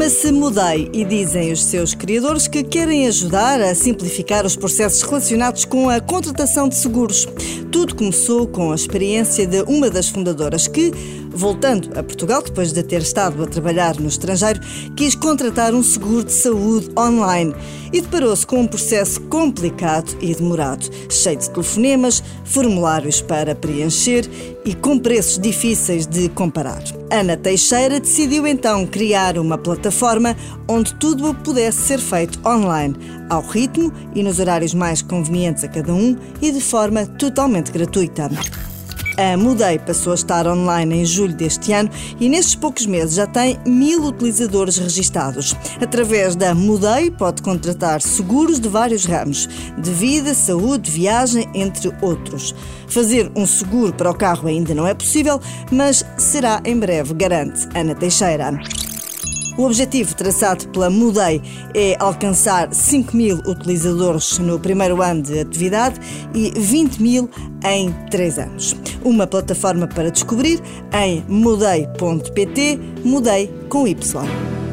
Chama-se Mudei e dizem os seus criadores que querem ajudar a simplificar os processos relacionados com a contratação de seguros. Tudo começou com a experiência de uma das fundadoras que, voltando a Portugal depois de ter estado a trabalhar no estrangeiro, quis contratar um seguro de saúde online e deparou-se com um processo complicado e demorado, cheio de telefonemas, formulários para preencher e com preços difíceis de comparar. Ana Teixeira decidiu então criar uma plataforma onde tudo pudesse ser feito online, ao ritmo e nos horários mais convenientes a cada um e de forma totalmente gratuita. A Mudei passou a estar online em julho deste ano e nestes poucos meses já tem mil utilizadores registados. Através da Mudei pode contratar seguros de vários ramos, de vida, saúde, viagem, entre outros. Fazer um seguro para o carro ainda não é possível, mas será em breve, garante Ana Teixeira. O objetivo traçado pela Mudei é alcançar 5 mil utilizadores no primeiro ano de atividade e 20 mil em 3 anos. Uma plataforma para descobrir em mudei.pt, mudei com Y.